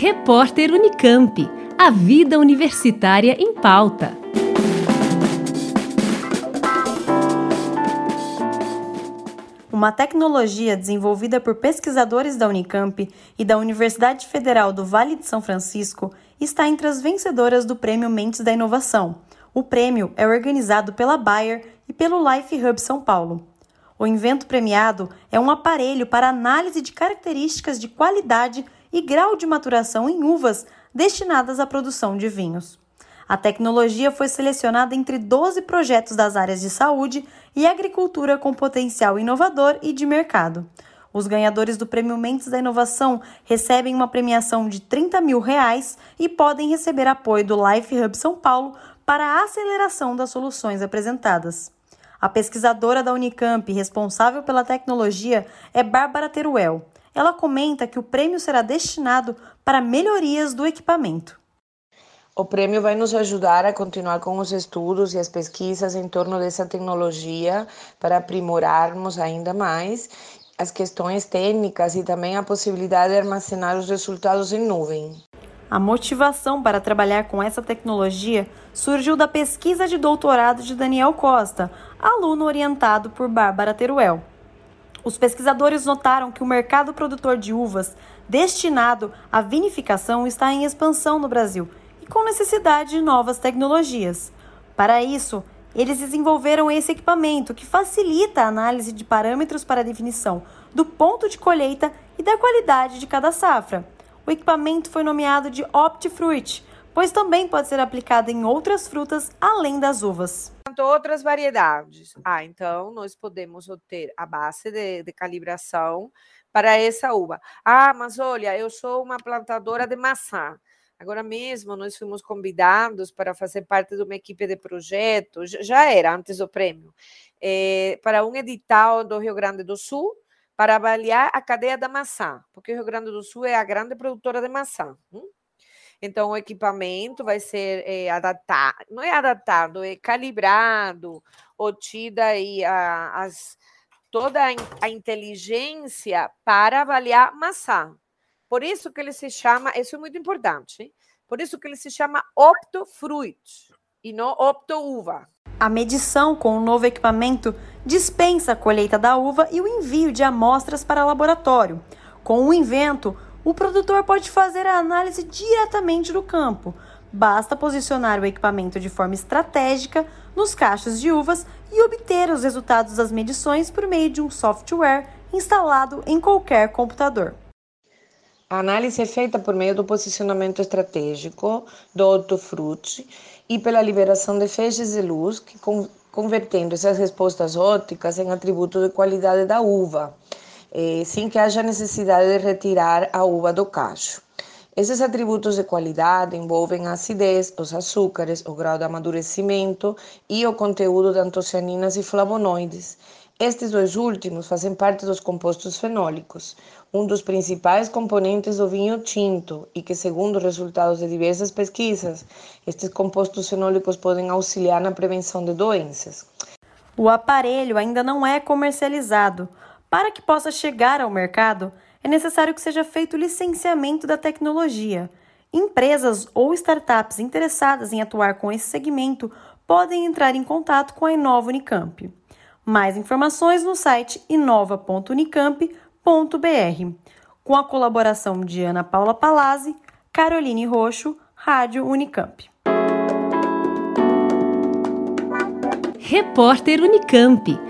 Repórter Unicamp. A vida universitária em pauta. Uma tecnologia desenvolvida por pesquisadores da Unicamp e da Universidade Federal do Vale de São Francisco está entre as vencedoras do Prêmio Mentes da Inovação. O prêmio é organizado pela Bayer e pelo Life Hub São Paulo. O invento premiado é um aparelho para análise de características de qualidade e grau de maturação em uvas destinadas à produção de vinhos. A tecnologia foi selecionada entre 12 projetos das áreas de saúde e agricultura com potencial inovador e de mercado. Os ganhadores do Prêmio Mentes da Inovação recebem uma premiação de 30 mil reais e podem receber apoio do Life Hub São Paulo para a aceleração das soluções apresentadas. A pesquisadora da Unicamp responsável pela tecnologia é Bárbara Teruel. Ela comenta que o prêmio será destinado para melhorias do equipamento. O prêmio vai nos ajudar a continuar com os estudos e as pesquisas em torno dessa tecnologia para aprimorarmos ainda mais as questões técnicas e também a possibilidade de armazenar os resultados em nuvem. A motivação para trabalhar com essa tecnologia surgiu da pesquisa de doutorado de Daniel Costa, aluno orientado por Bárbara Teruel. Os pesquisadores notaram que o mercado produtor de uvas destinado à vinificação está em expansão no Brasil e com necessidade de novas tecnologias. Para isso, eles desenvolveram esse equipamento que facilita a análise de parâmetros para a definição do ponto de colheita e da qualidade de cada safra o equipamento foi nomeado de Optifruit, pois também pode ser aplicado em outras frutas além das uvas. Outras variedades. Ah, então nós podemos obter a base de, de calibração para essa uva. Ah, mas olha, eu sou uma plantadora de maçã. Agora mesmo nós fomos convidados para fazer parte de uma equipe de projeto, já era antes do prêmio, é, para um edital do Rio Grande do Sul, para avaliar a cadeia da maçã, porque o Rio Grande do Sul é a grande produtora de maçã. Hum? Então, o equipamento vai ser é, adaptado, não é adaptado, é calibrado, obtida aí a, as, toda a inteligência para avaliar maçã. Por isso que ele se chama, isso é muito importante, hein? por isso que ele se chama optofruit e não optouva. A medição com o novo equipamento dispensa a colheita da uva e o envio de amostras para laboratório. Com o invento, o produtor pode fazer a análise diretamente do campo. Basta posicionar o equipamento de forma estratégica nos cachos de uvas e obter os resultados das medições por meio de um software instalado em qualquer computador. A análise é feita por meio do posicionamento estratégico do hortofruti e pela liberação de feixes de luz, que convertendo essas respostas ópticas em atributos de qualidade da uva, eh, sem que haja necessidade de retirar a uva do cacho. Esses atributos de qualidade envolvem a acidez, os açúcares, o grau de amadurecimento e o conteúdo de antocianinas e flavonoides. Estes dois últimos fazem parte dos compostos fenólicos, um dos principais componentes do vinho tinto e que, segundo resultados de diversas pesquisas, estes compostos fenólicos podem auxiliar na prevenção de doenças. O aparelho ainda não é comercializado. Para que possa chegar ao mercado, é necessário que seja feito licenciamento da tecnologia. Empresas ou startups interessadas em atuar com esse segmento podem entrar em contato com a Inova Unicamp. Mais informações no site inova.unicamp.br, com a colaboração de Ana Paula Palazzi, Caroline Roxo, Rádio Unicamp. Repórter Unicamp.